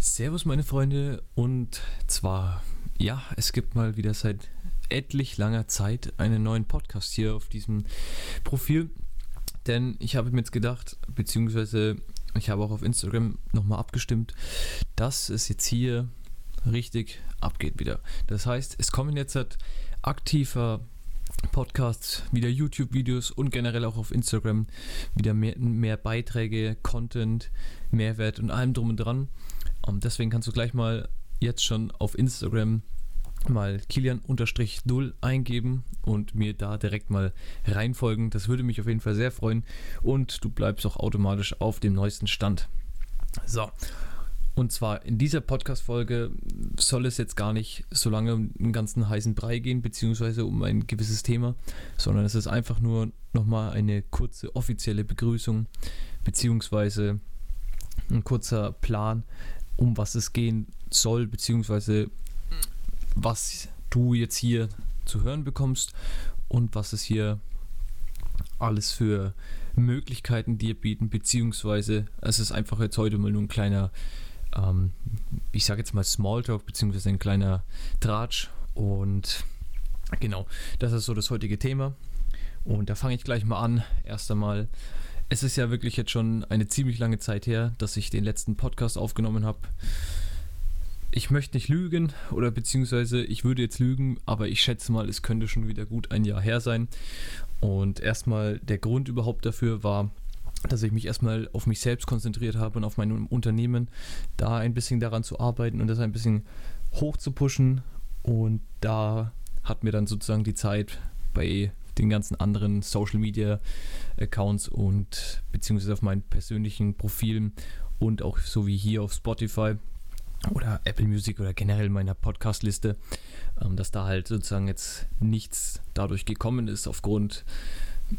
Servus meine Freunde und zwar, ja, es gibt mal wieder seit etlich langer Zeit einen neuen Podcast hier auf diesem Profil. Denn ich habe mir jetzt gedacht, beziehungsweise ich habe auch auf Instagram nochmal abgestimmt, dass es jetzt hier richtig abgeht wieder. Das heißt, es kommen jetzt halt aktiver Podcasts, wieder YouTube-Videos und generell auch auf Instagram wieder mehr, mehr Beiträge, Content, Mehrwert und allem drum und dran. Und deswegen kannst du gleich mal jetzt schon auf Instagram mal Kilian-0 eingeben und mir da direkt mal reinfolgen. Das würde mich auf jeden Fall sehr freuen und du bleibst auch automatisch auf dem neuesten Stand. So, und zwar in dieser Podcast-Folge soll es jetzt gar nicht so lange um den ganzen heißen Brei gehen, beziehungsweise um ein gewisses Thema, sondern es ist einfach nur nochmal eine kurze offizielle Begrüßung, beziehungsweise ein kurzer Plan, um was es gehen soll, beziehungsweise was du jetzt hier zu hören bekommst und was es hier alles für Möglichkeiten dir bieten, beziehungsweise es ist einfach jetzt heute mal nur ein kleiner ähm, ich sage jetzt mal Smalltalk, beziehungsweise ein kleiner Tratsch. Und genau, das ist so das heutige Thema. Und da fange ich gleich mal an. Erst einmal, es ist ja wirklich jetzt schon eine ziemlich lange Zeit her, dass ich den letzten Podcast aufgenommen habe. Ich möchte nicht lügen oder beziehungsweise ich würde jetzt lügen, aber ich schätze mal, es könnte schon wieder gut ein Jahr her sein. Und erstmal der Grund überhaupt dafür war, dass ich mich erstmal auf mich selbst konzentriert habe und auf mein Unternehmen, da ein bisschen daran zu arbeiten und das ein bisschen hoch zu pushen. Und da hat mir dann sozusagen die Zeit bei den ganzen anderen Social Media Accounts und beziehungsweise auf meinen persönlichen Profilen und auch so wie hier auf Spotify oder Apple Music oder generell meiner Podcast-Liste, ähm, dass da halt sozusagen jetzt nichts dadurch gekommen ist aufgrund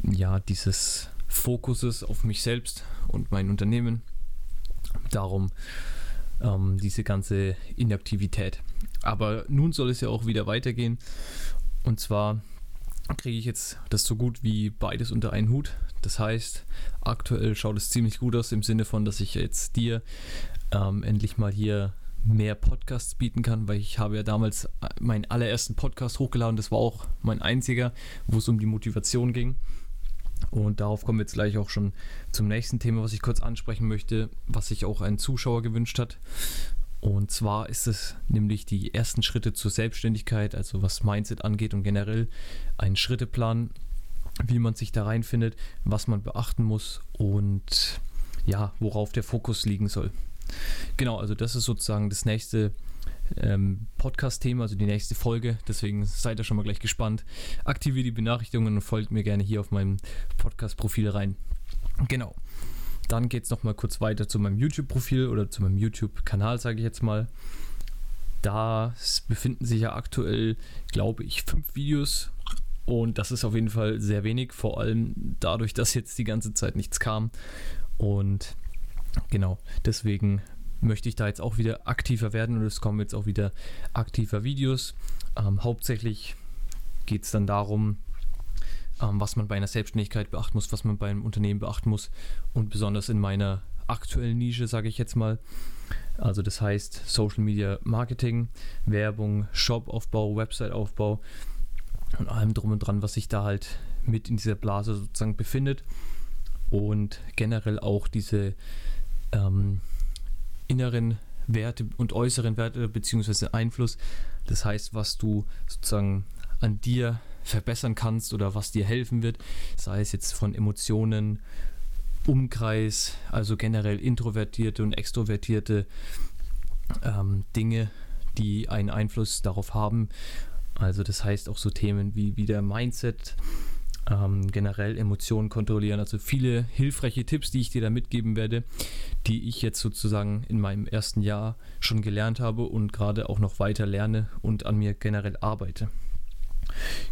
ja dieses Fokuses auf mich selbst und mein Unternehmen. Darum ähm, diese ganze Inaktivität. Aber nun soll es ja auch wieder weitergehen. Und zwar kriege ich jetzt das so gut wie beides unter einen Hut. Das heißt, aktuell schaut es ziemlich gut aus im Sinne von, dass ich jetzt dir ähm, endlich mal hier mehr Podcasts bieten kann, weil ich habe ja damals meinen allerersten Podcast hochgeladen, das war auch mein einziger, wo es um die Motivation ging. Und darauf kommen wir jetzt gleich auch schon zum nächsten Thema, was ich kurz ansprechen möchte, was sich auch ein Zuschauer gewünscht hat. Und zwar ist es nämlich die ersten Schritte zur Selbstständigkeit, also was Mindset angeht und generell ein Schritteplan, wie man sich da reinfindet, was man beachten muss und ja, worauf der Fokus liegen soll. Genau, also das ist sozusagen das nächste ähm, Podcast-Thema, also die nächste Folge. Deswegen seid ihr schon mal gleich gespannt. Aktiviert die Benachrichtigungen und folgt mir gerne hier auf meinem Podcast-Profil rein. Genau. Dann geht es nochmal kurz weiter zu meinem YouTube-Profil oder zu meinem YouTube-Kanal, sage ich jetzt mal. Da befinden sich ja aktuell, glaube ich, fünf Videos. Und das ist auf jeden Fall sehr wenig, vor allem dadurch, dass jetzt die ganze Zeit nichts kam. Und genau, deswegen möchte ich da jetzt auch wieder aktiver werden und es kommen jetzt auch wieder aktiver Videos. Ähm, hauptsächlich geht es dann darum, ähm, was man bei einer Selbstständigkeit beachten muss, was man bei einem Unternehmen beachten muss und besonders in meiner aktuellen Nische, sage ich jetzt mal. Also das heißt Social Media Marketing, Werbung, Shopaufbau, Websiteaufbau und allem drum und dran, was sich da halt mit in dieser Blase sozusagen befindet und generell auch diese ähm, inneren Werte und äußeren Werte bzw. Einfluss. Das heißt, was du sozusagen an dir verbessern kannst oder was dir helfen wird, sei es jetzt von Emotionen, Umkreis, also generell introvertierte und extrovertierte ähm, Dinge, die einen Einfluss darauf haben. Also das heißt auch so Themen wie, wie der Mindset, ähm, generell Emotionen kontrollieren. Also viele hilfreiche Tipps, die ich dir da mitgeben werde, die ich jetzt sozusagen in meinem ersten Jahr schon gelernt habe und gerade auch noch weiter lerne und an mir generell arbeite.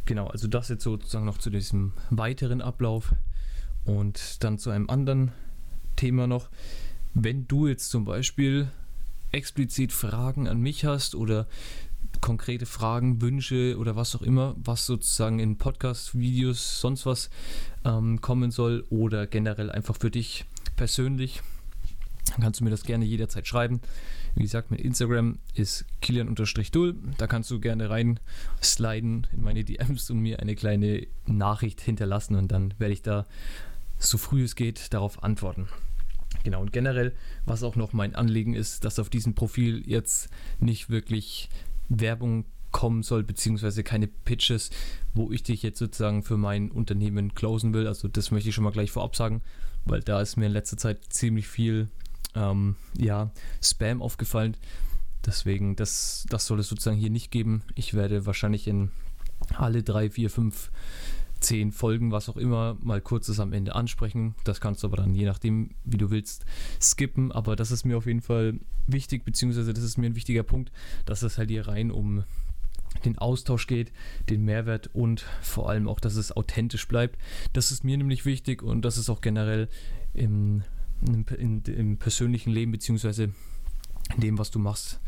Genau, also das jetzt sozusagen noch zu diesem weiteren Ablauf und dann zu einem anderen Thema noch. Wenn du jetzt zum Beispiel explizit Fragen an mich hast oder konkrete Fragen, Wünsche oder was auch immer, was sozusagen in Podcast-Videos, sonst was ähm, kommen soll oder generell einfach für dich persönlich, dann kannst du mir das gerne jederzeit schreiben. Wie gesagt, mein Instagram ist kilian-dul. Da kannst du gerne rein sliden in meine DMs und mir eine kleine Nachricht hinterlassen und dann werde ich da so früh es geht darauf antworten. Genau, und generell, was auch noch mein Anliegen ist, dass auf diesem Profil jetzt nicht wirklich Werbung kommen soll, beziehungsweise keine Pitches, wo ich dich jetzt sozusagen für mein Unternehmen closen will. Also das möchte ich schon mal gleich vorab sagen, weil da ist mir in letzter Zeit ziemlich viel ähm, ja, Spam aufgefallen. Deswegen, das, das soll es sozusagen hier nicht geben. Ich werde wahrscheinlich in alle drei, vier, fünf, zehn Folgen, was auch immer, mal kurzes am Ende ansprechen. Das kannst du aber dann je nachdem, wie du willst, skippen. Aber das ist mir auf jeden Fall wichtig, beziehungsweise das ist mir ein wichtiger Punkt, dass es halt hier rein um den Austausch geht, den Mehrwert und vor allem auch, dass es authentisch bleibt. Das ist mir nämlich wichtig und das ist auch generell im in, in, im persönlichen Leben beziehungsweise in dem, was du machst,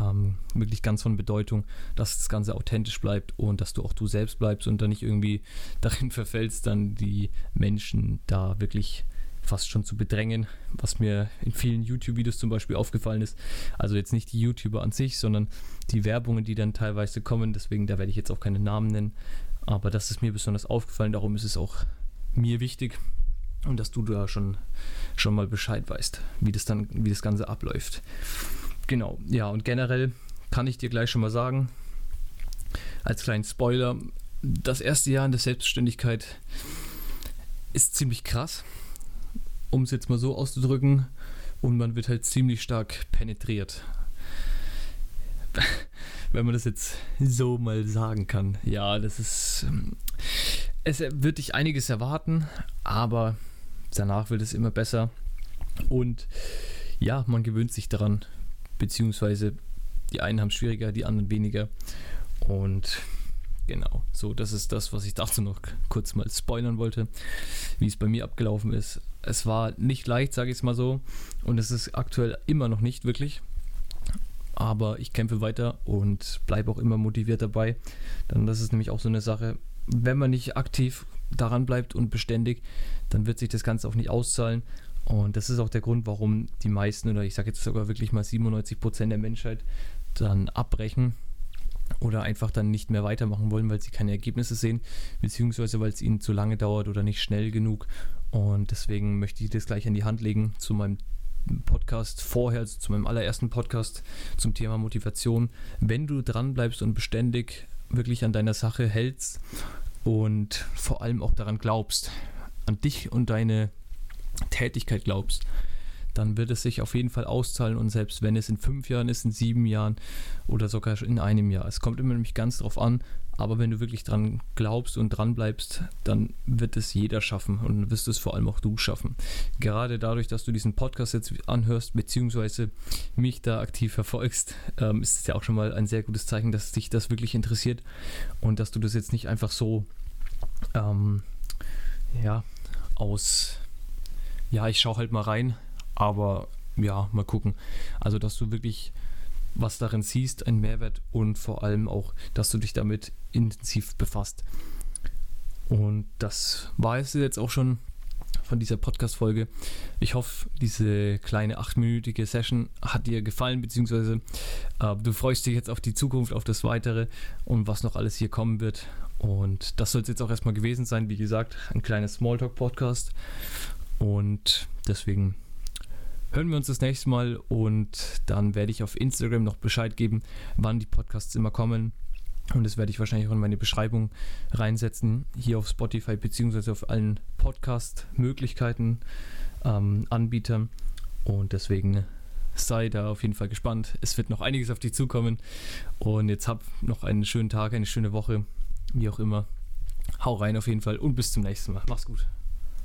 ähm, wirklich ganz von Bedeutung, dass das Ganze authentisch bleibt und dass du auch du selbst bleibst und dann nicht irgendwie darin verfällst, dann die Menschen da wirklich fast schon zu bedrängen, was mir in vielen YouTube-Videos zum Beispiel aufgefallen ist. Also jetzt nicht die YouTuber an sich, sondern die Werbungen, die dann teilweise kommen. Deswegen, da werde ich jetzt auch keine Namen nennen. Aber das ist mir besonders aufgefallen. Darum ist es auch mir wichtig, und dass du da schon, schon mal Bescheid weißt, wie das dann, wie das Ganze abläuft. Genau, ja, und generell kann ich dir gleich schon mal sagen, als kleinen Spoiler, das erste Jahr in der Selbstständigkeit ist ziemlich krass, um es jetzt mal so auszudrücken, und man wird halt ziemlich stark penetriert. Wenn man das jetzt so mal sagen kann. Ja, das ist. Es wird dich einiges erwarten, aber danach wird es immer besser. Und ja, man gewöhnt sich daran, beziehungsweise die einen haben es schwieriger, die anderen weniger. Und genau, so, das ist das, was ich dazu noch kurz mal spoilern wollte, wie es bei mir abgelaufen ist. Es war nicht leicht, sage ich es mal so, und es ist aktuell immer noch nicht wirklich. Aber ich kämpfe weiter und bleibe auch immer motiviert dabei. Dann das ist nämlich auch so eine Sache, wenn man nicht aktiv daran bleibt und beständig, dann wird sich das Ganze auch nicht auszahlen. Und das ist auch der Grund, warum die meisten, oder ich sage jetzt sogar wirklich mal 97 Prozent der Menschheit, dann abbrechen oder einfach dann nicht mehr weitermachen wollen, weil sie keine Ergebnisse sehen, beziehungsweise weil es ihnen zu lange dauert oder nicht schnell genug. Und deswegen möchte ich das gleich an die Hand legen zu meinem Podcast vorher, also zu meinem allerersten Podcast zum Thema Motivation. Wenn du dran bleibst und beständig wirklich an deiner Sache hältst und vor allem auch daran glaubst, an dich und deine Tätigkeit glaubst, dann wird es sich auf jeden Fall auszahlen und selbst wenn es in fünf Jahren ist, in sieben Jahren oder sogar in einem Jahr. Es kommt immer nämlich ganz drauf an, aber wenn du wirklich dran glaubst und dran bleibst, dann wird es jeder schaffen und wirst es vor allem auch du schaffen. Gerade dadurch, dass du diesen Podcast jetzt anhörst, beziehungsweise mich da aktiv verfolgst, ähm, ist es ja auch schon mal ein sehr gutes Zeichen, dass dich das wirklich interessiert und dass du das jetzt nicht einfach so, ähm, ja, aus, ja, ich schaue halt mal rein, aber ja, mal gucken. Also, dass du wirklich was darin siehst, einen Mehrwert und vor allem auch, dass du dich damit intensiv befasst. Und das war es jetzt auch schon von dieser Podcast-Folge. Ich hoffe, diese kleine achtminütige Session hat dir gefallen, beziehungsweise äh, du freust dich jetzt auf die Zukunft, auf das Weitere und was noch alles hier kommen wird. Und das soll es jetzt auch erstmal gewesen sein. Wie gesagt, ein kleines Smalltalk-Podcast. Und deswegen hören wir uns das nächste Mal und dann werde ich auf Instagram noch Bescheid geben, wann die Podcasts immer kommen. Und das werde ich wahrscheinlich auch in meine Beschreibung reinsetzen, hier auf Spotify beziehungsweise auf allen Podcast-Möglichkeiten, ähm, Anbietern. Und deswegen sei da auf jeden Fall gespannt. Es wird noch einiges auf dich zukommen. Und jetzt hab noch einen schönen Tag, eine schöne Woche, wie auch immer. Hau rein auf jeden Fall und bis zum nächsten Mal. Mach's gut.